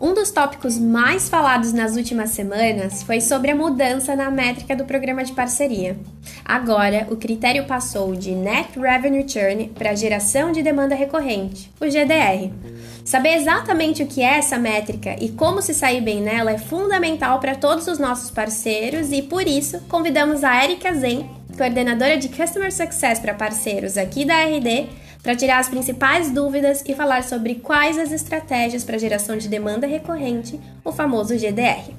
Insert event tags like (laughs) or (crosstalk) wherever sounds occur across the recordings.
Um dos tópicos mais falados nas últimas semanas foi sobre a mudança na métrica do programa de parceria. Agora, o critério passou de Net Revenue Churn para geração de demanda recorrente, o GDR. Saber exatamente o que é essa métrica e como se sair bem nela é fundamental para todos os nossos parceiros e, por isso, convidamos a Erika Zen, coordenadora de Customer Success para parceiros aqui da RD, para tirar as principais dúvidas e falar sobre quais as estratégias para geração de demanda recorrente, o famoso GDR.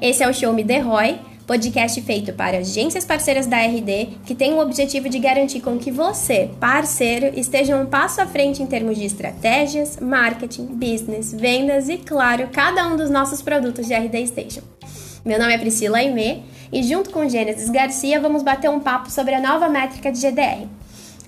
Esse é o Show Me The Roy, podcast feito para agências parceiras da RD que tem o objetivo de garantir com que você, parceiro, esteja um passo à frente em termos de estratégias, marketing, business, vendas e, claro, cada um dos nossos produtos de RD Station. Meu nome é Priscila Aimee e junto com Gênesis Garcia vamos bater um papo sobre a nova métrica de GDR.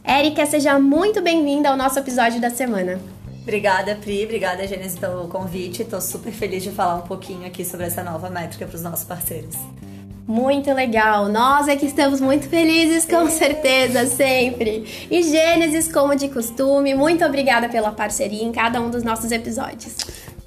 Érica, seja muito bem-vinda ao nosso episódio da semana. Obrigada, Pri. Obrigada, Gênesis, pelo convite. Estou super feliz de falar um pouquinho aqui sobre essa nova métrica para os nossos parceiros. Muito legal. Nós é que estamos muito felizes, com certeza, sempre. E Gênesis, como de costume, muito obrigada pela parceria em cada um dos nossos episódios.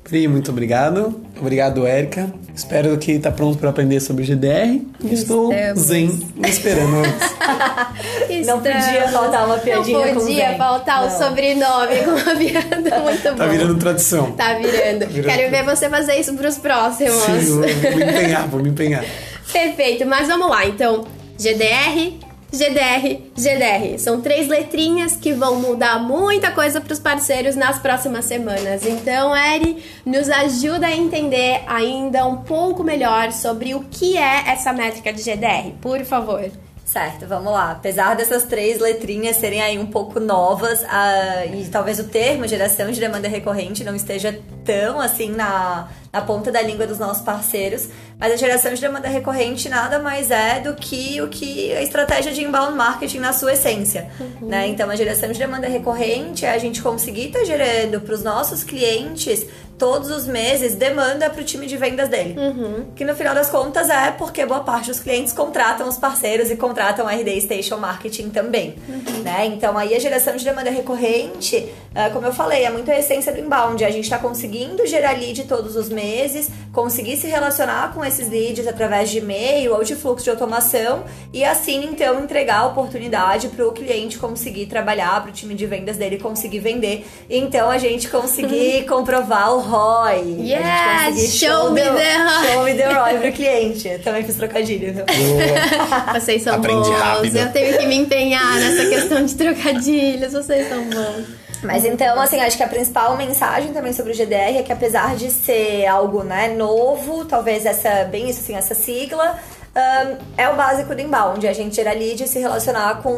Pri, muito obrigado. Obrigado, Érica. Espero que tá pronto para aprender sobre GDR. Estou zen esperando. (laughs) Não podia faltar uma piadinha Não podia faltar Não. o sobrenome com uma piada muito tá bom. Tá virando tradição. Tá virando. Tá virando. Quero ver você fazer isso pros próximos. Sim, vou me empenhar, vou me empenhar. (laughs) Perfeito, mas vamos lá. Então, GDR, GDR, GDR. São três letrinhas que vão mudar muita coisa para os parceiros nas próximas semanas. Então, Eri, nos ajuda a entender ainda um pouco melhor sobre o que é essa métrica de GDR, por favor. Certo, vamos lá. Apesar dessas três letrinhas serem aí um pouco novas uh, e talvez o termo geração de demanda recorrente não esteja tão assim na, na ponta da língua dos nossos parceiros, mas a geração de demanda recorrente nada mais é do que o que a estratégia de inbound marketing na sua essência, uhum. né? Então a geração de demanda recorrente é a gente conseguir estar tá gerando para os nossos clientes todos os meses demanda para o time de vendas dele. Uhum. Que no final das contas é porque boa parte dos clientes contratam os parceiros e contratam a RD Station Marketing também. Uhum. Né? Então aí a geração de demanda recorrente, ah, como eu falei, é muito a essência do inbound. A gente está conseguindo gerar lead todos os meses, conseguir se relacionar com esses leads através de e-mail ou de fluxo de automação e assim então entregar a oportunidade para o cliente conseguir trabalhar, para o time de vendas dele conseguir vender. Então a gente conseguir (laughs) comprovar o ROI. Yes! Show, show me the ROI. Show me the ROI pro cliente. Eu também fiz trocadilho. (laughs) vocês são Aprendi bons. Rápido. Eu tenho que me empenhar nessa questão de trocadilhos. Vocês são bons. Mas então, assim, acho que a principal mensagem também sobre o GDR é que apesar de ser algo, né, novo, talvez essa, bem isso assim, essa sigla, um, é o básico do inbound, a gente gerar leads e se relacionar com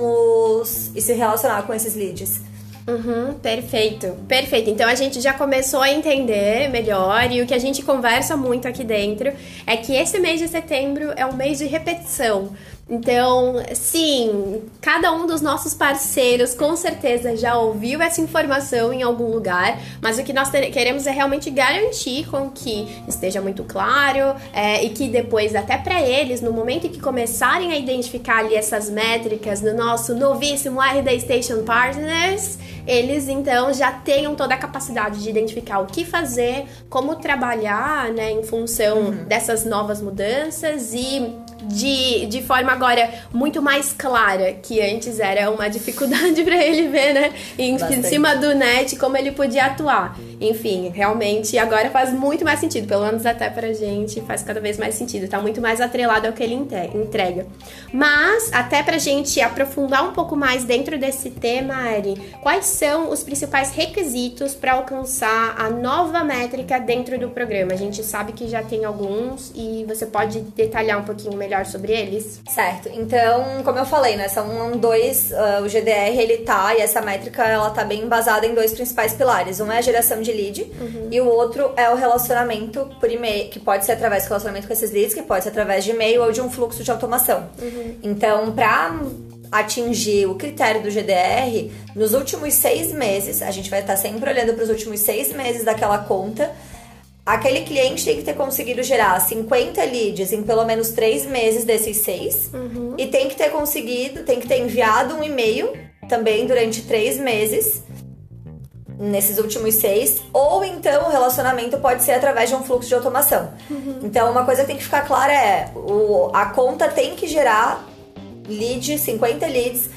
os. e se relacionar com esses leads. Uhum, perfeito, perfeito. Então a gente já começou a entender melhor e o que a gente conversa muito aqui dentro é que esse mês de setembro é um mês de repetição. Então, sim, cada um dos nossos parceiros com certeza já ouviu essa informação em algum lugar, mas o que nós queremos é realmente garantir com que esteja muito claro é, e que depois, até para eles, no momento em que começarem a identificar ali essas métricas no nosso novíssimo RD Station Partners, eles então já tenham toda a capacidade de identificar o que fazer, como trabalhar né, em função uhum. dessas novas mudanças e de, de forma agora muito mais clara, que antes era uma (laughs) dificuldade para ele ver, né? Em, em, cima do net como ele podia atuar. Enfim, realmente agora faz muito mais sentido, pelo menos até pra gente faz cada vez mais sentido, tá muito mais atrelado ao que ele entrega. Mas, até pra gente aprofundar um pouco mais dentro desse tema, Ari, quais são os principais requisitos para alcançar a nova métrica dentro do programa? A gente sabe que já tem alguns e você pode detalhar um pouquinho melhor melhor sobre eles? Certo. Então, como eu falei, né, são dois, uh, o GDR ele tá e essa métrica ela tá bem embasada em dois principais pilares. Um é a geração de lead uhum. e o outro é o relacionamento por e-mail, que pode ser através do relacionamento com esses leads, que pode ser através de e-mail ou de um fluxo de automação. Uhum. Então, para atingir o critério do GDR, nos últimos seis meses, a gente vai estar sempre olhando para os últimos seis meses daquela conta aquele cliente tem que ter conseguido gerar 50 leads em pelo menos 3 meses desses 6 uhum. e tem que ter conseguido, tem que ter enviado um e-mail também durante 3 meses nesses últimos seis, ou então o relacionamento pode ser através de um fluxo de automação. Uhum. Então, uma coisa que tem que ficar clara é: o, a conta tem que gerar lead, 50 leads,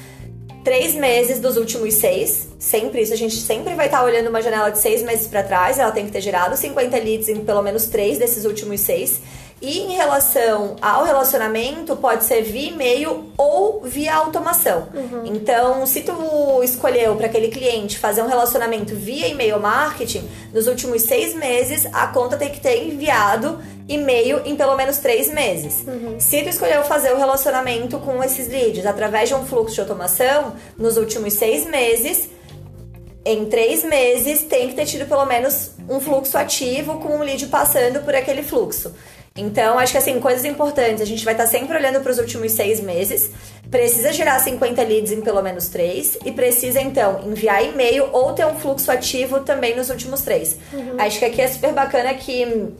três meses dos últimos seis. Sempre isso, a gente sempre vai estar olhando uma janela de seis meses para trás. Ela tem que ter gerado 50 leads em pelo menos três desses últimos seis. E em relação ao relacionamento, pode ser via e-mail ou via automação. Uhum. Então, se tu escolheu para aquele cliente fazer um relacionamento via e-mail marketing, nos últimos seis meses, a conta tem que ter enviado e-mail em pelo menos três meses. Uhum. Se tu escolheu fazer o relacionamento com esses leads através de um fluxo de automação, nos últimos seis meses, em três meses tem que ter tido pelo menos um fluxo ativo com um lead passando por aquele fluxo. Então, acho que assim, coisas importantes. A gente vai estar sempre olhando para os últimos seis meses. Precisa gerar 50 leads em pelo menos três. E precisa, então, enviar e-mail ou ter um fluxo ativo também nos últimos três. Uhum. Acho que aqui é super bacana que,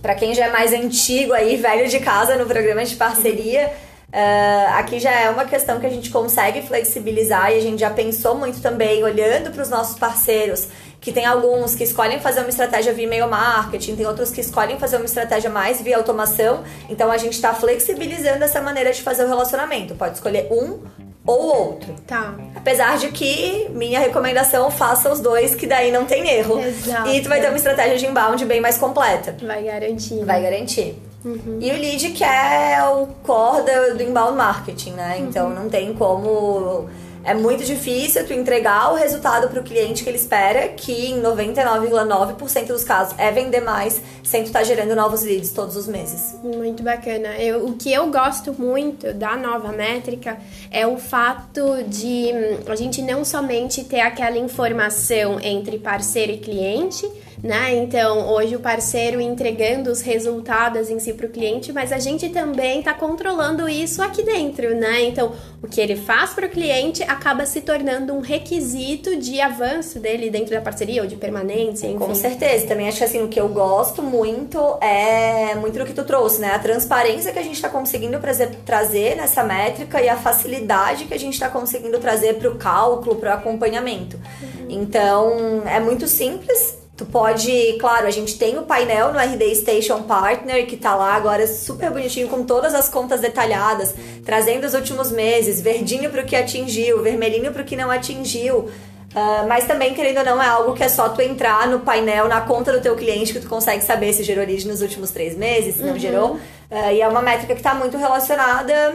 para quem já é mais antigo aí, velho de casa no programa de parceria. Uh, aqui já é uma questão que a gente consegue flexibilizar e a gente já pensou muito também, olhando para os nossos parceiros que tem alguns que escolhem fazer uma estratégia via e-mail marketing, tem outros que escolhem fazer uma estratégia mais via automação. Então a gente está flexibilizando essa maneira de fazer o relacionamento. Pode escolher um ou outro. Tá. Apesar de que minha recomendação faça os dois, que daí não tem erro. Exato. E tu vai ter uma estratégia de inbound bem mais completa. Vai garantir. Vai garantir. Uhum. E o lead que é o core do, inbound marketing, né? Então uhum. não tem como é muito difícil tu entregar o resultado para o cliente que ele espera, que em 99,9% dos casos é vender mais sem tu estar tá gerando novos leads todos os meses. Muito bacana. Eu, o que eu gosto muito da nova métrica é o fato de hum, a gente não somente ter aquela informação entre parceiro e cliente, né? Então, hoje o parceiro entregando os resultados em si para o cliente, mas a gente também está controlando isso aqui dentro, né? Então, o que ele faz para o cliente acaba se tornando um requisito de avanço dele dentro da parceria ou de permanência, enfim. Com certeza. Também acho que assim, o que eu gosto muito é muito do que tu trouxe, né? A transparência que a gente está conseguindo trazer nessa métrica e a facilidade que a gente está conseguindo trazer para o cálculo, para o acompanhamento. Uhum. Então, é muito simples Tu pode, claro, a gente tem o painel no RD Station Partner que tá lá agora super bonitinho com todas as contas detalhadas, trazendo os últimos meses, verdinho para o que atingiu, vermelhinho para o que não atingiu. Uh, mas também, querendo ou não, é algo que é só tu entrar no painel, na conta do teu cliente, que tu consegue saber se gerou lead nos últimos três meses, se não uhum. gerou. Uh, e é uma métrica que está muito relacionada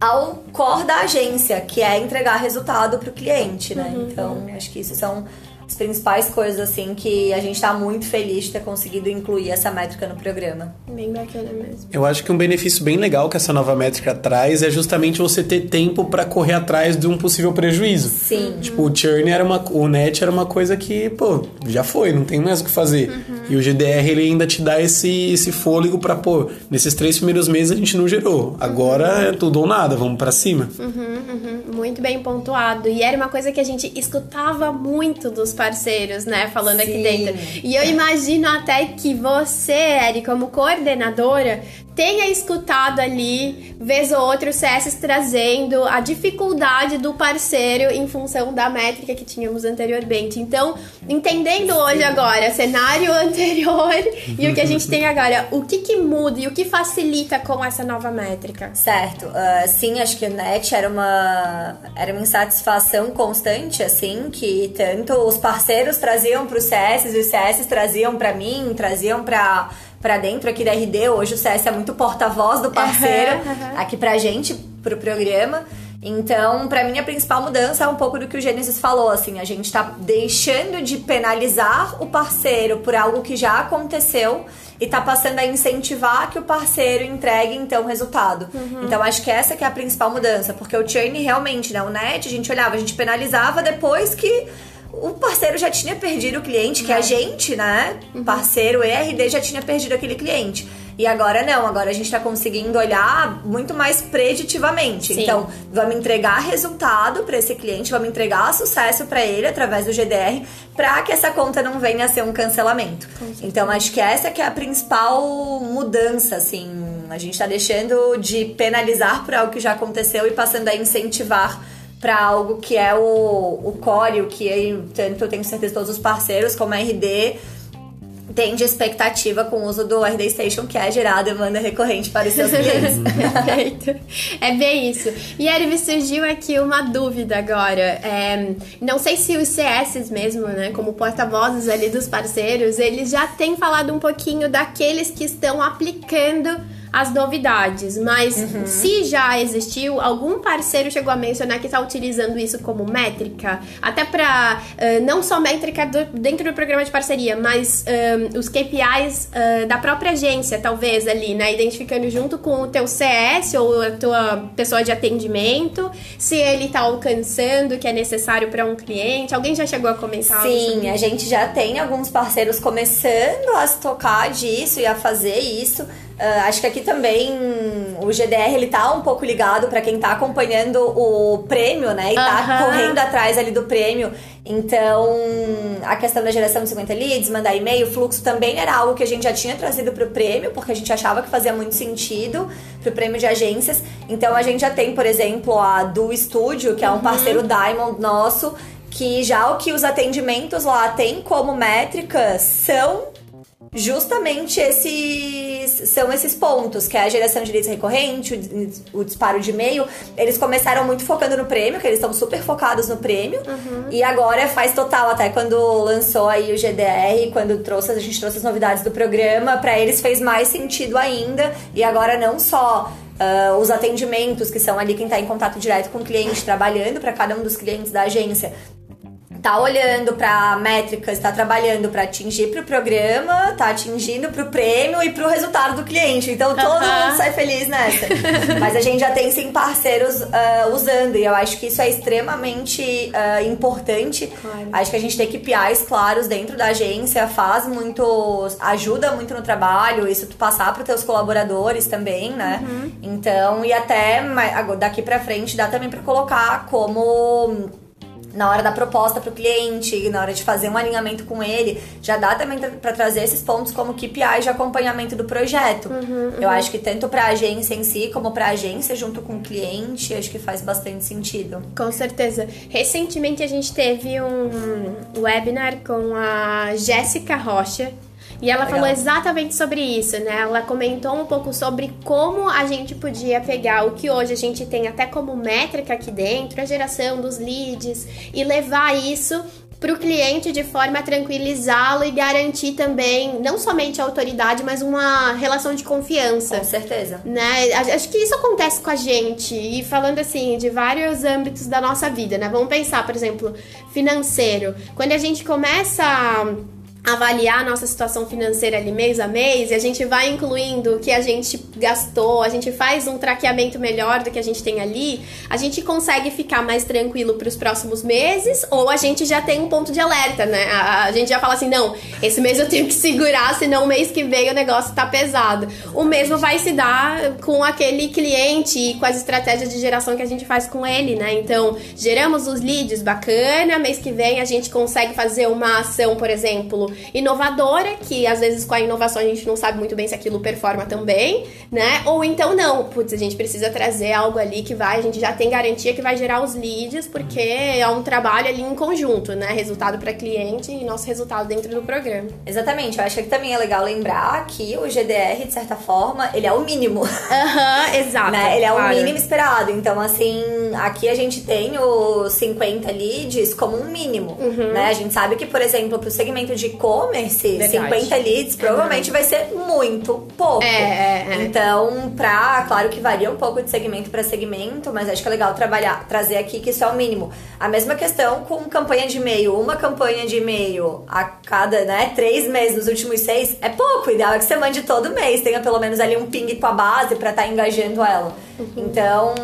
ao core da agência, que é entregar resultado para o cliente, né? Uhum. Então, acho que isso são as principais coisas, assim, que a gente tá muito feliz de ter conseguido incluir essa métrica no programa. Bem bacana mesmo. Eu acho que um benefício bem legal que essa nova métrica traz é justamente você ter tempo para correr atrás de um possível prejuízo. Sim. Tipo, o churn era uma. O net era uma coisa que, pô, já foi, não tem mais o que fazer. Uhum. E o GDR ele ainda te dá esse, esse fôlego para pô, nesses três primeiros meses a gente não gerou. Agora uhum. é tudo ou nada, vamos para cima. Uhum, uhum. Muito bem pontuado. E era uma coisa que a gente escutava muito dos parceiros, né? Falando Sim. aqui dentro. E eu imagino até que você, Eri, como coordenadora, tenha escutado ali, vez ou outra, o CS trazendo a dificuldade do parceiro em função da métrica que tínhamos anteriormente. Então, entendendo hoje agora cenário (laughs) anterior e o que a gente tem agora, o que, que muda e o que facilita com essa nova métrica? Certo. Uh, sim, acho que o NET era uma, era uma insatisfação constante, assim, que tanto os parceiros traziam para os CS os CS traziam para mim, traziam para para dentro aqui da RD. Hoje o CS é muito porta-voz do parceiro uhum, aqui pra gente, pro programa. Então, para mim, a principal mudança é um pouco do que o Gênesis falou, assim, a gente tá deixando de penalizar o parceiro por algo que já aconteceu e tá passando a incentivar que o parceiro entregue, então, o resultado. Uhum. Então, acho que essa que é a principal mudança, porque o churn realmente, né, o net, a gente olhava, a gente penalizava depois que o parceiro já tinha perdido o cliente, que a gente, né? Uhum. Parceiro ERD já tinha perdido aquele cliente. E agora não, agora a gente está conseguindo olhar muito mais preditivamente. Sim. Então, vamos entregar resultado para esse cliente, vamos entregar sucesso para ele através do GDR, para que essa conta não venha a ser um cancelamento. Então, acho que essa que é a principal mudança, assim. A gente está deixando de penalizar por algo que já aconteceu e passando a incentivar para algo que é o, o core, o que eu, tanto eu tenho certeza todos os parceiros como a RD tem de expectativa com o uso do RD Station, que é gerar demanda recorrente para os seus (laughs) clientes. Perfeito. É bem isso. E Eriv, surgiu aqui uma dúvida agora. É, não sei se os CS mesmo, né, como porta-vozes ali dos parceiros, eles já têm falado um pouquinho daqueles que estão aplicando as novidades. Mas uhum. se já existiu, algum parceiro chegou a mencionar que está utilizando isso como métrica, até para uh, não só métrica do, dentro do programa de parceria, mas uh, os KPIs uh, da própria agência, talvez ali, né? Identificando junto com o teu CS ou a tua pessoa de atendimento, se ele está alcançando o que é necessário para um cliente. Alguém já chegou a comentar? Sim, a gente já tem alguns parceiros começando a se tocar disso e a fazer isso. Uh, acho que aqui também o GDR ele tá um pouco ligado para quem tá acompanhando o prêmio, né? E tá correndo atrás ali do prêmio. Então, a questão da geração de 50 leads, mandar e-mail, fluxo também era algo que a gente já tinha trazido pro prêmio, porque a gente achava que fazia muito sentido pro prêmio de agências. Então, a gente já tem, por exemplo, a do Studio, que é um uhum. parceiro Diamond nosso, que já o que os atendimentos lá têm como métricas são justamente esses são esses pontos, que é a geração de leads recorrente, o, o disparo de e-mail. Eles começaram muito focando no prêmio, que eles estão super focados no prêmio. Uhum. E agora faz total, até quando lançou aí o GDR, quando trouxe, a gente trouxe as novidades do programa, para eles fez mais sentido ainda. E agora não só Uh, os atendimentos, que são ali quem está em contato direto com o cliente, trabalhando para cada um dos clientes da agência, tá olhando para métricas, tá trabalhando para atingir pro programa, tá atingindo pro prêmio e pro resultado do cliente. Então todo uh -huh. mundo sai feliz nessa. (laughs) Mas a gente já tem sim parceiros uh, usando e eu acho que isso é extremamente uh, importante. Claro. Acho que a gente tem KPIs claros dentro da agência faz muito, ajuda muito no trabalho, isso tu passar para teus colaboradores também, né? Uhum. Então, e até daqui para frente dá também para colocar como na hora da proposta para o cliente, na hora de fazer um alinhamento com ele, já dá também para trazer esses pontos como KPIs de acompanhamento do projeto. Uhum, uhum. Eu acho que tanto para a agência em si, como para a agência junto com o cliente, acho que faz bastante sentido. Com certeza. Recentemente a gente teve um webinar com a Jéssica Rocha, e ela Legal. falou exatamente sobre isso, né? Ela comentou um pouco sobre como a gente podia pegar o que hoje a gente tem até como métrica aqui dentro, a geração dos leads, e levar isso para o cliente de forma a tranquilizá-lo e garantir também não somente a autoridade, mas uma relação de confiança. Com certeza. Né? Acho que isso acontece com a gente e falando assim de vários âmbitos da nossa vida, né? Vamos pensar, por exemplo, financeiro. Quando a gente começa a avaliar nossa situação financeira ali mês a mês e a gente vai incluindo o que a gente gastou, a gente faz um traqueamento melhor do que a gente tem ali, a gente consegue ficar mais tranquilo para os próximos meses ou a gente já tem um ponto de alerta, né? A, a, gente já fala assim: não, esse mês eu tenho que segurar, senão o mês que vem o negócio tá pesado. O mesmo vai se dar com aquele cliente e com as estratégias de geração que a gente faz com ele, né? Então, geramos os leads, bacana, mês que vem a gente consegue fazer uma ação, por exemplo inovadora, que às vezes com a inovação a gente não sabe muito bem se aquilo performa também, né? Ou então não, putz, a gente precisa trazer algo ali que vai, a gente já tem garantia que vai gerar os leads, porque é um trabalho ali em conjunto, né? Resultado para cliente e nosso resultado dentro do programa. Exatamente, eu acho que também é legal lembrar que o GDR, de certa forma, ele é o mínimo. Aham, uhum, exato. (laughs) Né? Ele é claro. o mínimo esperado. Então, assim, aqui a gente tem os 50 leads como um mínimo, uhum. né? A gente sabe que, por exemplo, para o segmento de e-commerce, 50 leads provavelmente uhum. vai ser muito pouco. É, é, é. Então, pra, claro que varia um pouco de segmento para segmento, mas acho que é legal trabalhar, trazer aqui que isso é o mínimo. A mesma questão com campanha de e-mail. Uma campanha de e-mail a cada, né, três meses nos últimos seis é pouco. O ideal é que você mande todo mês, tenha pelo menos ali um ping com a base para estar tá engajando ela. Uhum. Então,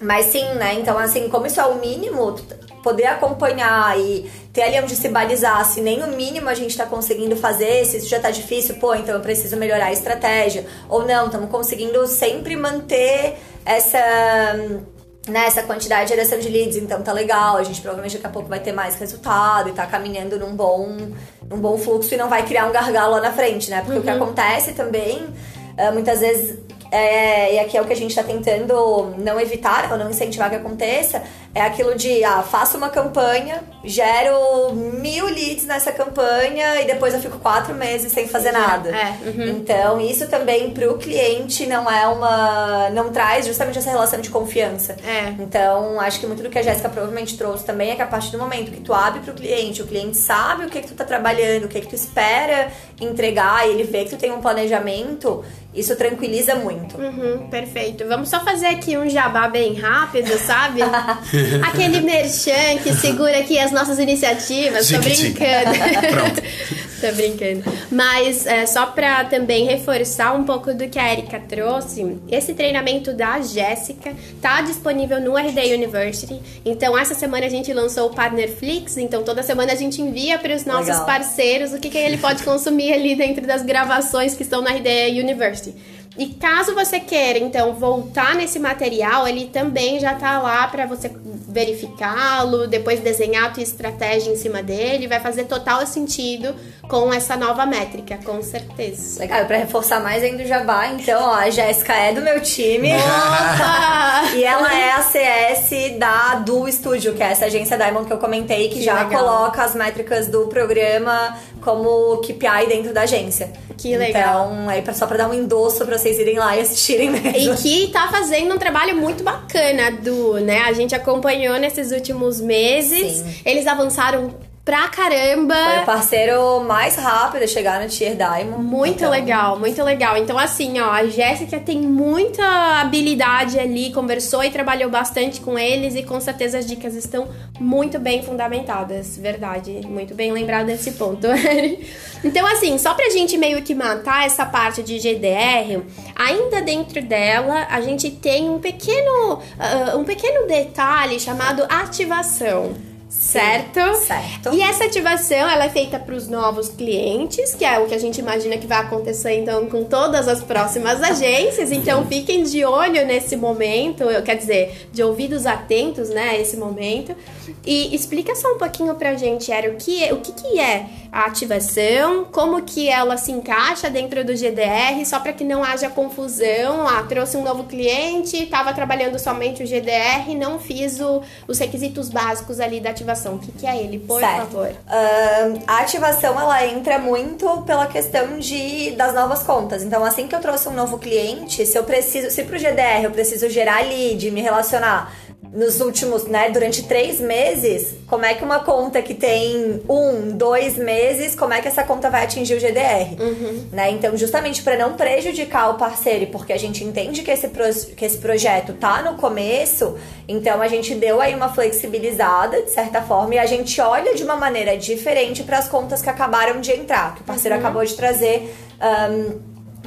mas sim, né? Então, assim, como isso é o mínimo, poder acompanhar e ter ali onde se balizar, se nem o mínimo a gente está conseguindo fazer, se isso já está difícil, pô, então eu preciso melhorar a estratégia. Ou não, estamos conseguindo sempre manter essa né, essa quantidade de geração de leads, então tá legal, a gente provavelmente daqui a pouco vai ter mais resultado e tá caminhando num bom, num bom fluxo e não vai criar um gargalo lá na frente, né? Porque uhum. o que uhum. acontece também, uh, muitas vezes é, e aqui é o que a gente está tentando não evitar ou não incentivar que aconteça, é aquilo de, ah, faço uma campanha, gero mil leads nessa campanha e depois eu fico quatro meses sem fazer nada. É, uhum. Então, isso também pro cliente não é uma. não traz justamente essa relação de confiança. É. Então, acho que muito do que a Jéssica provavelmente trouxe também é que a partir do momento que tu abre pro cliente, o cliente sabe o que, que tu tá trabalhando, o que, que tu espera entregar, e ele vê que tu tem um planejamento, isso tranquiliza muito. Uhum, perfeito. Vamos só fazer aqui um jabá bem rápido, sabe? (laughs) (laughs) Aquele merchan que segura aqui as nossas iniciativas. Tô brincando. (laughs) Pronto. (laughs) Tô brincando. Mas é, só pra também reforçar um pouco do que a Erika trouxe, esse treinamento da Jéssica tá disponível no RD University. Então, essa semana a gente lançou o Partner Flix. Então, toda semana a gente envia para os nossos Legal. parceiros o que, que ele pode consumir ali dentro das gravações que estão na RD University. E caso você queira, então, voltar nesse material, ele também já tá lá para você verificá-lo, depois desenhar a tua estratégia em cima dele, vai fazer total sentido com essa nova métrica, com certeza. Legal, pra reforçar mais ainda o Jabá, então, ó, a Jéssica é do meu time. Opa! (laughs) E ela é a CS da Du Studio, que é essa agência Diamond que eu comentei, que, Que já legal. coloca as métricas do programa como KPI dentro da agência. Que legal. Então, aí só pra dar um endosso pra vocês irem lá e assistirem mesmo. E que tá fazendo um trabalho muito bacana, do, né? A gente acompanhou nesses últimos meses. Sim. Eles avançaram pra caramba. Foi o parceiro mais rápido a chegar no Tier Diamond. Muito Então, legal, muito legal. Então, assim, ó, a Jéssica tem muita habilidade ali, conversou e trabalhou bastante com eles e com certeza as dicas estão muito bem fundamentadas. Verdade, muito bem lembrado desse ponto. (laughs) então, assim, só pra gente meio que matar essa parte de GDR, ainda dentro dela a gente tem um pequeno, ah, um pequeno detalhe chamado ativação. Certo? certo. E essa ativação ela é feita para os novos clientes, que é o que a gente imagina que vai acontecer então com todas as próximas agências. Então fiquem de olho nesse momento, eu quer dizer, de ouvidos atentos, né, a esse momento. E explica só um pouquinho pra gente, Era, o que é, o que, que é a ativação, como que ela se encaixa dentro do GDR, só para que não haja confusão. Ah, trouxe um novo cliente, estava trabalhando somente o GDR, não fiz o- os requisitos básicos ali da ativação. O que, que é ele, por Certo. favor? Ahn, a ativação ela entra muito pela questão de das novas contas. Então, assim que eu trouxe um novo cliente, se eu preciso, se pro GDR eu preciso gerar lead, me relacionar nos últimos, né, durante três meses, como é que uma conta que tem um, dois meses, como é que essa conta vai atingir o GDR? Né? Então, justamente para não prejudicar o parceiro, e porque a gente entende que esse, pro- que esse projeto tá no começo, então a gente deu aí uma flexibilizada, de certa forma, e a gente olha de uma maneira diferente para as contas que acabaram de entrar, que o parceiro acabou de trazer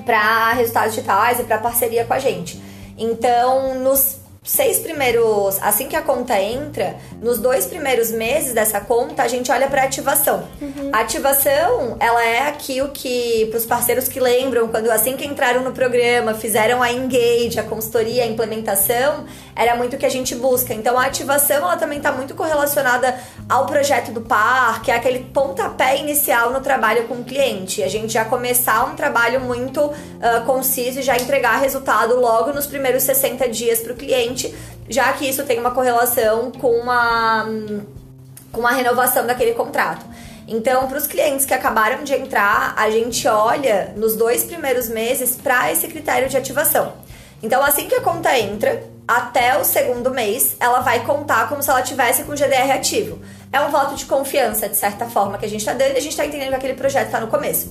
para resultados digitais e para parceria com a gente. Então, nos seis primeiros, assim que a conta entra, nos dois primeiros meses dessa conta, a gente olha para ativação. A ativação, ela é aquilo que para os parceiros que lembram quando assim que entraram no programa, fizeram a engage, a consultoria, a implementação, era muito o que a gente busca. Então, a ativação, ela também está muito correlacionada ao projeto do par, que é aquele pontapé inicial no trabalho com o cliente. A gente já começar um trabalho muito ah, conciso e já entregar resultado logo nos primeiros 60 dias para o cliente, já que isso tem uma correlação com uma, com a renovação daquele contrato. Então, para os clientes que acabaram de entrar, a gente olha nos dois primeiros meses para esse critério de ativação. Então, assim que a conta entra, até o segundo mês, ela vai contar como se ela tivesse com o GDR ativo. É um voto de confiança, de certa forma, que a gente está dando e a gente está entendendo que aquele projeto está no começo.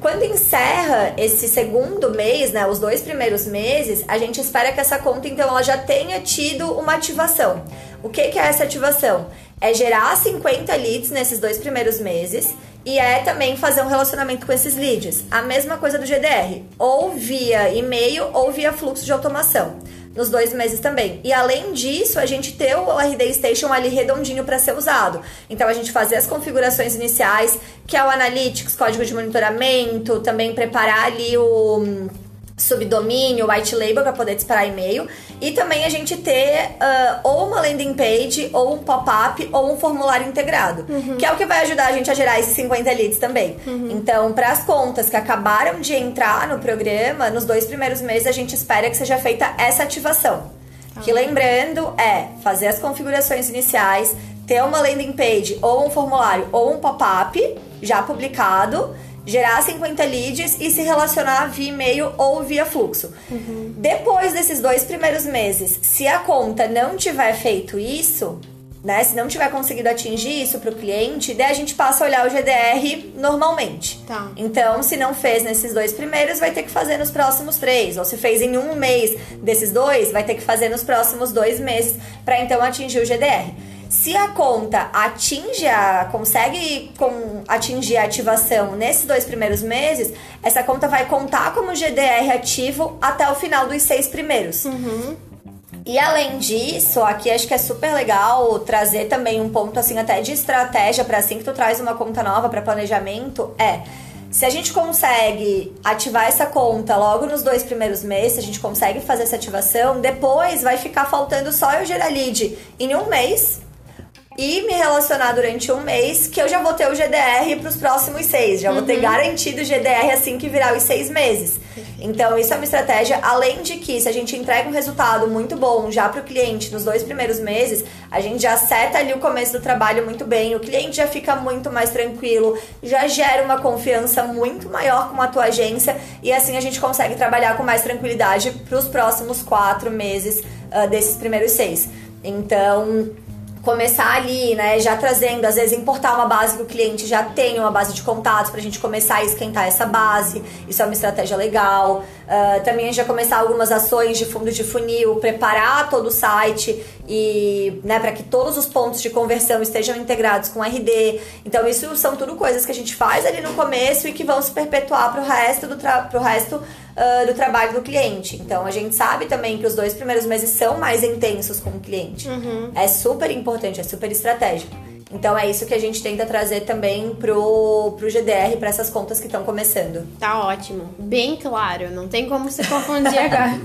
Quando encerra esse segundo mês, né, os dois primeiros meses, a gente espera que essa conta, então, ela já tenha tido uma ativação. O que, que é essa ativação? É gerar 50 leads nesses dois primeiros meses e é também fazer um relacionamento com esses leads. A mesma coisa do GDR, ou via e-mail ou via fluxo de automação. Nos dois meses também. E além disso, a gente ter o RD Station ali redondinho para ser usado. Então a gente fazer as configurações iniciais, que é o Analytics, código de monitoramento, também preparar ali o subdomínio, white label para poder disparar e-mail e também a gente ter ah, ou uma landing page ou um pop-up ou um formulário integrado, que é o que vai ajudar a gente a gerar esses 50 leads também. Então, para as contas que acabaram de entrar no programa, nos dois primeiros meses a gente espera que seja feita essa ativação. Que lembrando é fazer as configurações iniciais, ter uma landing page ou um formulário ou um pop-up já publicado, gerar 50 leads e se relacionar via e-mail ou via fluxo. Uhum. Depois desses dois primeiros meses, se a conta não tiver feito isso, né? Se não tiver conseguido atingir isso para o cliente, daí a gente passa a olhar o GDR normalmente. Tá. Então, se não fez nesses dois primeiros, vai ter que fazer nos próximos três. Ou se fez em um mês desses dois, vai ter que fazer nos próximos dois meses para então atingir o GDR. Se a conta atinge a, consegue com, atingir a ativação nesses dois primeiros meses, essa conta vai contar como GDR ativo até o final dos seis primeiros. Uhum. E além disso, aqui acho que é super legal trazer também um ponto assim até de estratégia para assim que tu traz uma conta nova para planejamento é se a gente consegue ativar essa conta logo nos dois primeiros meses, a gente consegue fazer essa ativação, depois vai ficar faltando só eu gerar lead em um mês e me relacionar durante um mês, que eu já vou ter o GDR para os próximos seis. Já uhum. vou ter uhum. garantido o GDR assim que virar os seis meses. Então, isso é uma estratégia. Além de que, se a gente entrega um resultado muito bom já para o cliente nos dois primeiros meses, a gente já seta ali o começo do trabalho muito bem. O cliente já fica muito mais tranquilo, já gera uma confiança muito maior com a tua agência e assim a gente consegue trabalhar com mais tranquilidade para os próximos quatro meses uh, desses primeiros seis. Então, começar ali, né, já trazendo, às vezes importar uma base que o cliente já tem uma base de contatos para a gente começar a esquentar essa base. Isso é uma estratégia legal. Uh, também já começar algumas ações de fundo de funil, preparar todo o site e, né, para que todos os pontos de conversão estejam integrados com RD. Então isso são tudo coisas que a gente faz ali no começo e que vão se perpetuar para o resto do pro resto uh, do trabalho do cliente. Então a gente sabe também que os dois primeiros meses são mais intensos com o cliente. Uhum. É super importante, é super estratégico. Então é isso que a gente tenta trazer também pro, pro GDR, para essas contas que estão começando. Tá ótimo. Bem claro, não tem como se confundir (laughs) agora.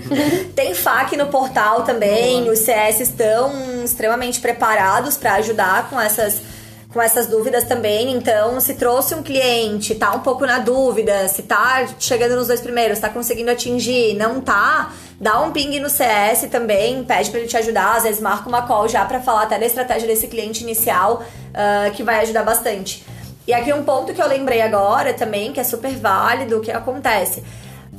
tem FAQ no portal também, Boa. os CS estão extremamente preparados para ajudar com essas com essas dúvidas também. Então, se trouxe um cliente, tá um pouco na dúvida, se tá chegando nos dois primeiros, tá conseguindo atingir, não tá, dá um ping no CS também, pede para ele te ajudar, às vezes marca uma call já para falar até da estratégia desse cliente inicial, uh, que vai ajudar bastante. E aqui um ponto que eu lembrei agora também, que é super válido, o que acontece.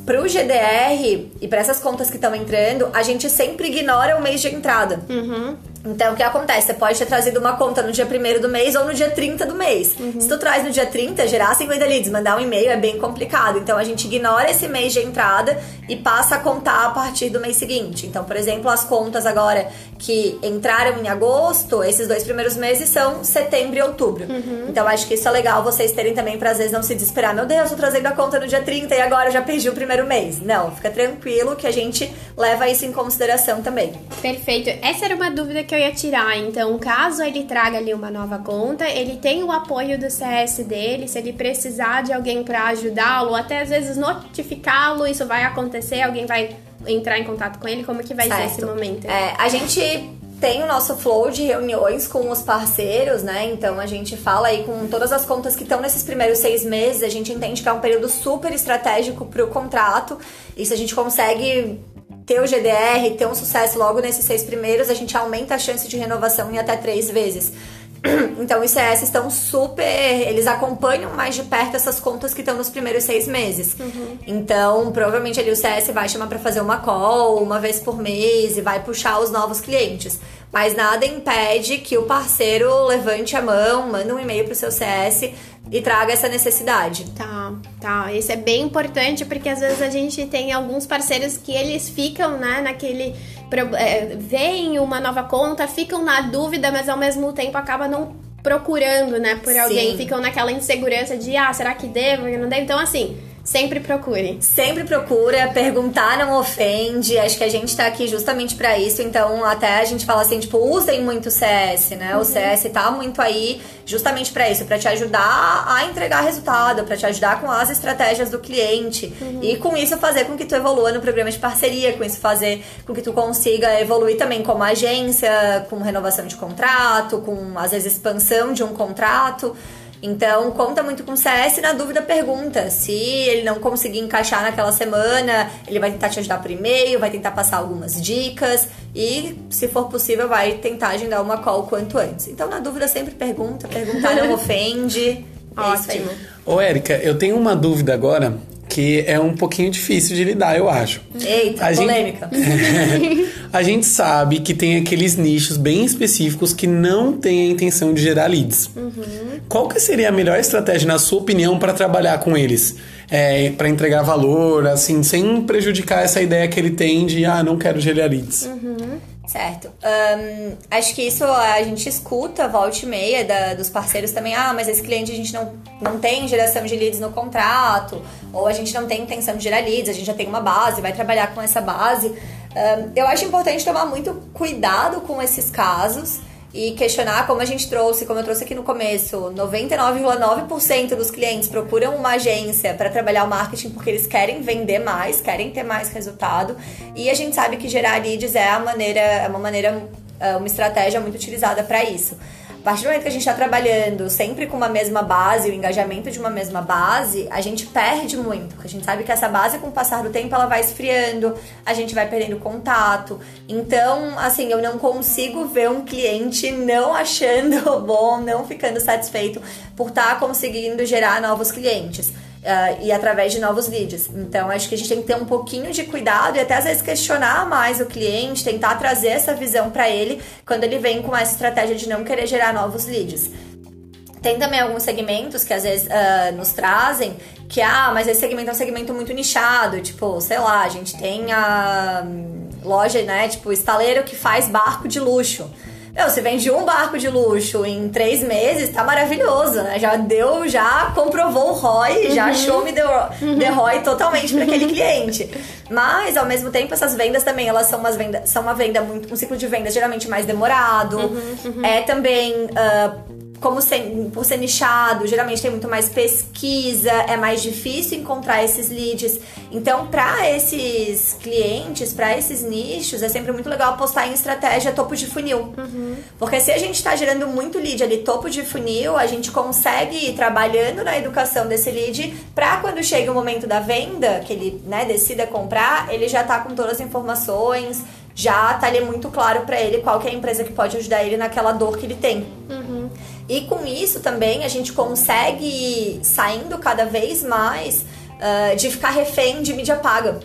Pro GDR e para essas contas que estão entrando, a gente sempre ignora o mês de entrada. Uhum. Então, o que acontece? Você pode ter trazido uma conta no dia 1 do mês ou no dia 30 do mês. Uhum. Se tu traz no dia 30, gerar 50 leads, mandar um e-mail é bem complicado. Então, a gente ignora esse mês de entrada e passa a contar a partir do mês seguinte. Então, por exemplo, as contas agora que entraram em agosto, esses dois primeiros meses são setembro e outubro. Uhum. Então, acho que isso é legal vocês terem também para às vezes não se desesperar. Meu Deus, tô trazendo a conta no dia 30 e agora eu já perdi o primeiro mês. Não, fica tranquilo que a gente leva isso em consideração também. Perfeito. Essa era uma dúvida que eu ia tirar. Então, caso ele traga ali uma nova conta, ele tem o apoio do CS dele, se ele precisar de alguém para ajudá-lo, até às vezes notificá-lo, isso vai acontecer, alguém vai entrar em contato com ele, como que vai certo. ser esse momento? É, a gente tem o nosso flow de reuniões com os parceiros, né? Então a gente fala aí com todas as contas que estão nesses primeiros seis meses, a gente entende que é um período super estratégico para o contrato. E se a gente consegue ter o GDR, ter um sucesso logo nesses seis primeiros, a gente aumenta a chance de renovação em até três vezes. (clears throat) Então, os CS estão super. Eles acompanham mais de perto essas contas que estão nos primeiros seis meses. Uhum. Então, provavelmente ali o CS vai chamar para fazer uma call uma vez por mês e vai puxar os novos clientes. Mas nada impede que o parceiro levante a mão, manda um e-mail pro seu CS e traga essa necessidade. Tá, tá. Isso é bem importante porque às vezes a gente tem alguns parceiros que eles ficam, né, naquele. É, veem uma nova conta, ficam na dúvida, mas ao mesmo tempo acaba não procurando, né, por alguém. Sim. Ficam naquela insegurança de, ah, será que devo, não devo? Então, assim Sempre procure. Sempre procura, perguntar não ofende. Acho que a gente tá aqui justamente para isso. Então, até a gente fala assim, tipo, usem muito o CS, né? Uhum. O CS tá muito aí justamente para isso, para te ajudar a entregar resultado, para te ajudar com as estratégias do cliente. Uhum. E com isso fazer com que tu evolua no programa de parceria, com isso fazer com que tu consiga evoluir também como agência, com renovação de contrato, com às vezes expansão de um contrato. Então, conta muito com o CS. Na dúvida, pergunta. Se ele não conseguir encaixar naquela semana, ele vai tentar te ajudar por e-mail, vai tentar passar algumas dicas e, se for possível, vai tentar agendar uma call quanto antes. Então, na dúvida, sempre pergunta. Perguntar não (laughs) ofende. É Ótimo. Ô, Érica, eu tenho uma dúvida agora que é um pouquinho difícil de lidar, eu acho. Eita, A gente- polêmica. (laughs) a gente sabe que tem aqueles nichos bem específicos que não têm a intenção de gerar leads. Qual que seria a melhor estratégia, na sua opinião, para trabalhar com eles? É, para entregar valor, assim, sem prejudicar essa ideia que ele tem de, ah, não quero gerar leads. Certo. Ahn, acho que isso a gente escuta volta e meia da- dos parceiros também. Ah, mas esse cliente a gente não, não tem geração de leads no contrato, ou a gente não tem intenção de gerar leads, a gente já tem uma base, vai trabalhar com essa base. Ahn, eu acho importante tomar muito cuidado com esses casos e questionar, como a gente trouxe, como eu trouxe aqui no começo, 99,9% dos clientes procuram uma agência para trabalhar o marketing porque eles querem vender mais, querem ter mais resultado. E a gente sabe que gerar leads é a maneira, é uma maneira, é uma estratégia muito utilizada para isso. A partir do momento que a gente está trabalhando sempre com uma mesma base, o engajamento de uma mesma base, a gente perde muito. Porque a gente sabe que essa base, com o passar do tempo, ela vai esfriando, a gente vai perdendo contato. Então, assim, eu não consigo ver um cliente não achando (laughs) bom, não ficando satisfeito por estar conseguindo gerar novos clientes. Ah, e através de novos leads. Então, acho que a gente tem que ter um pouquinho de cuidado e até às vezes questionar mais o cliente, tentar trazer essa visão para ele quando ele vem com essa estratégia de não querer gerar novos leads. Tem também alguns segmentos que às vezes ah, nos trazem que, ah, mas esse segmento é um segmento muito nichado. Tipo, sei lá, a gente tem a hum, loja, né? Tipo, estaleiro que faz barco de luxo. Meu, você vende um barco de luxo em três meses, tá maravilhoso, né? Já deu, já comprovou o ROI, já achou me deu, deu ROI totalmente para aquele (laughs) cliente. Mas, ao mesmo tempo, essas vendas também, elas são, umas venda, são uma venda muito. um ciclo de vendas geralmente mais demorado. É também. ah, como ser, por ser nichado, geralmente tem muito mais pesquisa, é mais difícil encontrar esses leads. Então, para esses clientes, para esses nichos, é sempre muito legal apostar em estratégia topo de funil. Porque se a gente está gerando muito lead ali topo de funil, a gente consegue ir trabalhando na educação desse lead para quando chega o momento da venda, que ele né, decida comprar, ele já tá com todas as informações, já tá ali muito claro para ele qual que é a empresa que pode ajudar ele naquela dor que ele tem. E com isso também a gente consegue ir saindo cada vez mais ah, de ficar refém de mídia paga.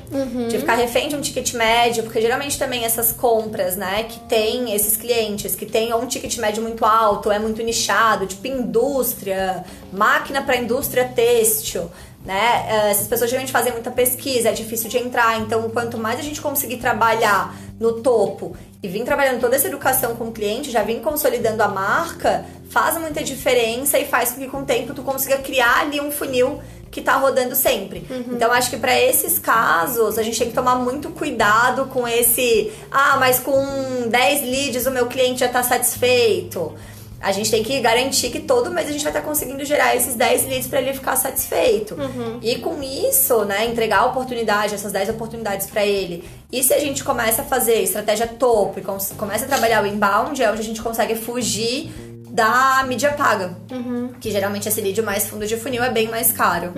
De ficar refém de um ticket médio, porque geralmente também essas compras, né, que tem esses clientes que tem um ticket médio muito alto, é muito nichado, tipo indústria, máquina para indústria têxtil. Né? Ah, Essas pessoas geralmente fazem muita pesquisa, é difícil de entrar, então quanto mais a gente conseguir trabalhar no topo e vir trabalhando toda essa educação com o cliente, já vir consolidando a marca, faz muita diferença e faz com que com o tempo tu consiga criar ali um funil que tá rodando sempre. Então acho que para esses casos a gente tem que tomar muito cuidado com esse, ah, mas com 10 leads o meu cliente já tá satisfeito. A gente tem que garantir que todo mês a gente vai estar conseguindo gerar esses 10 leads para ele ficar satisfeito. E com isso, né, entregar a oportunidade, essas 10 oportunidades para ele. E se a gente começa a fazer estratégia topo e com- começa a trabalhar o inbound, é onde a gente consegue fugir da mídia paga. Que geralmente esse lead mais fundo de funil é bem mais caro.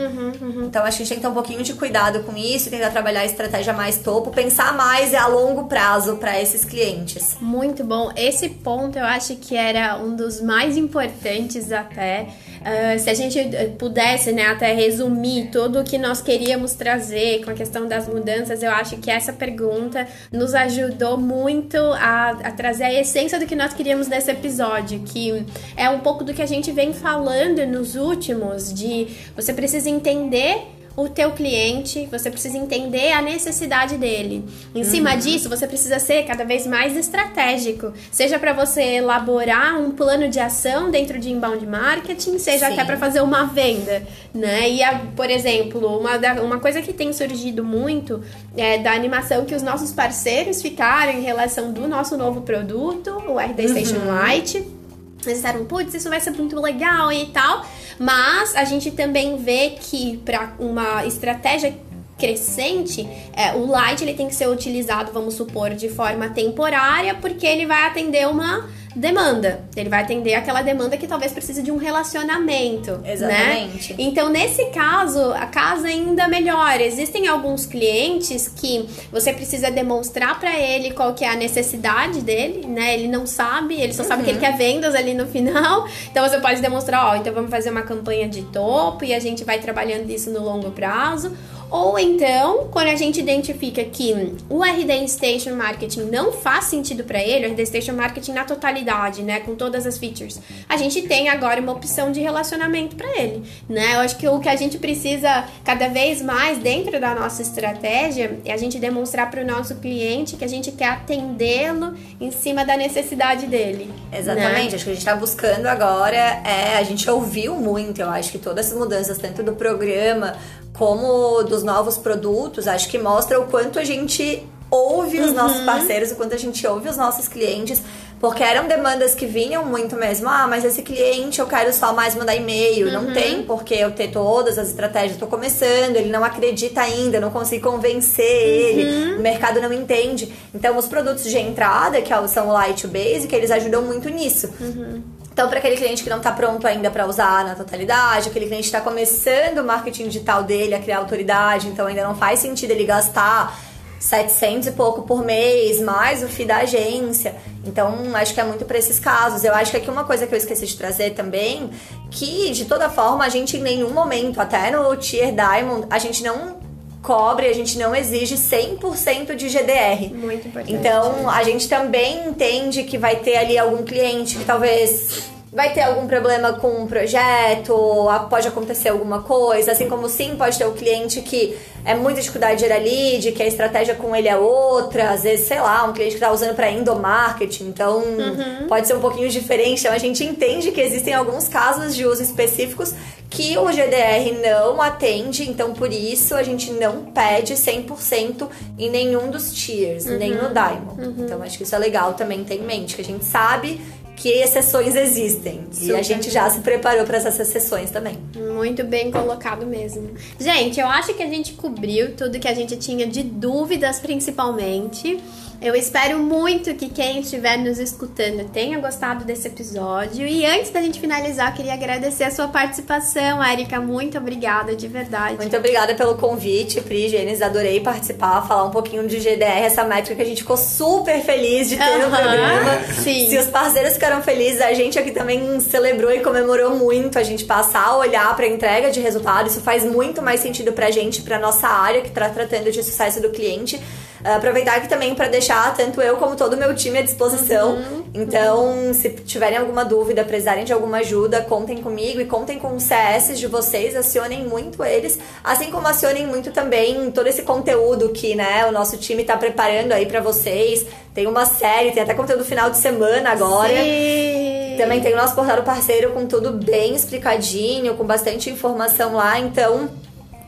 Então acho que a gente tem que ter um pouquinho de cuidado com isso, tentar trabalhar a estratégia mais topo, pensar mais a longo prazo para esses clientes. Muito bom. Esse ponto eu acho que era um dos mais importantes até. Ah, se a gente eh, pudesse, né, até resumir tudo o que nós queríamos trazer com a questão das mudanças, eu acho que essa pergunta nos ajudou muito a, a trazer a essência do que nós queríamos nesse episódio, que é um pouco do que a gente vem falando nos últimos, de você precisa entender o teu cliente, você precisa entender a necessidade dele. Em cima disso, você precisa ser cada vez mais estratégico, seja para você elaborar um plano de ação dentro de inbound marketing, seja Sim. até para fazer uma venda, né? E a- por exemplo, uma, uma coisa que tem surgido muito é da animação que os nossos parceiros ficaram em relação do nosso novo produto, o RD Station Lite. Eles disseram, putz, isso vai ser muito legal e tal. Mas a gente também vê que para uma estratégia crescente, é, o light ele tem que ser utilizado, vamos supor, de forma temporária, porque ele vai atender uma demanda. Ele vai atender aquela demanda que talvez precise de um relacionamento. Exatamente. Né? Então, nesse caso, a casa ainda melhor. Existem alguns clientes que você precisa demonstrar para ele qual que é a necessidade dele, né? Ele não sabe, ele só uhum. sabe que ele quer vendas ali no final. Então você pode demonstrar, ó, então vamos fazer uma campanha de topo e a gente vai trabalhando isso no longo prazo. Ou então, quando a gente identifica que o RD Station Marketing não faz sentido para ele, o RD Station Marketing na totalidade, né, com todas as features, a gente tem agora uma opção de relacionamento para ele, né? Eu acho que o que a gente precisa cada vez mais dentro da nossa estratégia é a gente demonstrar para o nosso cliente que a gente quer atendê-lo em cima da necessidade dele. Né? Exatamente. Né? Acho que a gente está buscando agora é a gente ouviu muito, eu acho que todas as mudanças tanto do programa como dos novos produtos, acho que mostra o quanto a gente ouve os uhum. nossos parceiros, o quanto a gente ouve os nossos clientes, porque eram demandas que vinham muito mesmo. Ah, mas esse cliente eu quero só mais mandar e-mail. Uhum. Não tem porque eu ter todas as estratégias. Estou começando, ele não acredita ainda, não consigo convencer uhum. ele, o mercado não entende. Então, os produtos de entrada, que são o Light Basic, eles ajudam muito nisso. Uhum. Então, para aquele cliente que não está pronto ainda para usar na totalidade, aquele cliente está começando o marketing digital dele, a criar autoridade, então ainda não faz sentido ele gastar 700 e pouco por mês, mais o FII da agência. Então, acho que é muito para esses casos. Eu acho que aqui uma coisa que eu esqueci de trazer também, que de toda forma a gente em nenhum momento, até no Tier Diamond, a gente não cobre, a gente não exige 100% de GDR. Muito importante. Então, a gente também entende que vai ter ali algum cliente que talvez vai ter algum problema com um projeto, pode acontecer alguma coisa, assim como sim, pode ter o um cliente que é muita dificuldade de gerar lead, que a estratégia com ele é outra, às vezes, sei lá, um cliente que está usando para endomarketing, então uhum. pode ser um pouquinho diferente. Então a gente entende que existem alguns casos de uso específicos que o GDR não atende, então por isso a gente não pede 100% em nenhum dos tiers, uhum. nem no Diamond. Uhum. Então acho que isso é legal também ter em mente, que a gente sabe que exceções existem. Super. E a gente já se preparou para essas exceções também. Muito bem colocado mesmo. Gente, eu acho que a gente cobriu tudo que a gente tinha de dúvidas, principalmente. Eu espero muito que quem estiver nos escutando tenha gostado desse episódio. E antes da gente finalizar, queria agradecer a sua participação, Erika. Muito obrigada, de verdade. Muito obrigada pelo convite, Pri, Gênesis. Adorei participar, falar um pouquinho de GDR, essa métrica que a gente ficou super feliz de ter uhum, no programa. Sim. Se os parceiros ficaram felizes, a gente aqui também celebrou e comemorou muito a gente passar a olhar para a entrega de resultado. Isso faz muito mais sentido pra gente, pra nossa área que está tratando de sucesso do cliente. Aproveitar aqui também para deixar tanto eu como todo o meu time à disposição. Uhum. Então, se tiverem alguma dúvida, precisarem de alguma ajuda, contem comigo e contem com os CS de vocês, acionem muito eles, assim como acionem muito também todo esse conteúdo que, né, o nosso time está preparando aí para vocês. Tem uma série, tem até conteúdo final de semana agora. Sim. Também tem o nosso portal parceiro com tudo bem explicadinho, com bastante informação lá. Então,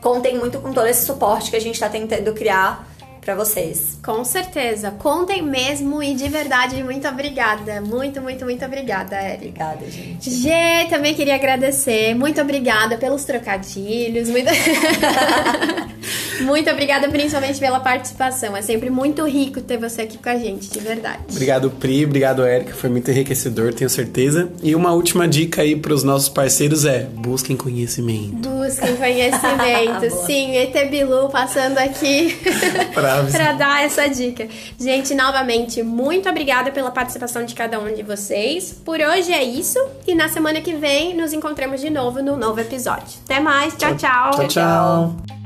contem muito com todo esse suporte que a gente está tentando criar para vocês. Com certeza. Contem mesmo e de verdade, muito obrigada. Muito, muito, muito obrigada, Eri. Obrigada, gente. Gê, também queria agradecer. Muito obrigada pelos trocadilhos. Muito... (laughs) muito obrigada, principalmente pela participação. É sempre muito rico ter você aqui com a gente, de verdade. Obrigado, Pri. Obrigado, Érica. Foi muito enriquecedor, tenho certeza. E uma última dica aí para os nossos parceiros é busquem conhecimento. Busquem conhecimento. (laughs) Sim, ET Bilu passando aqui. Pra para dar essa dica. Gente, novamente, muito obrigada pela participação de cada um de vocês. Por hoje é isso e na semana que vem nos encontramos de novo no novo episódio. Até mais, tchau, tchau. Tchau, tchau.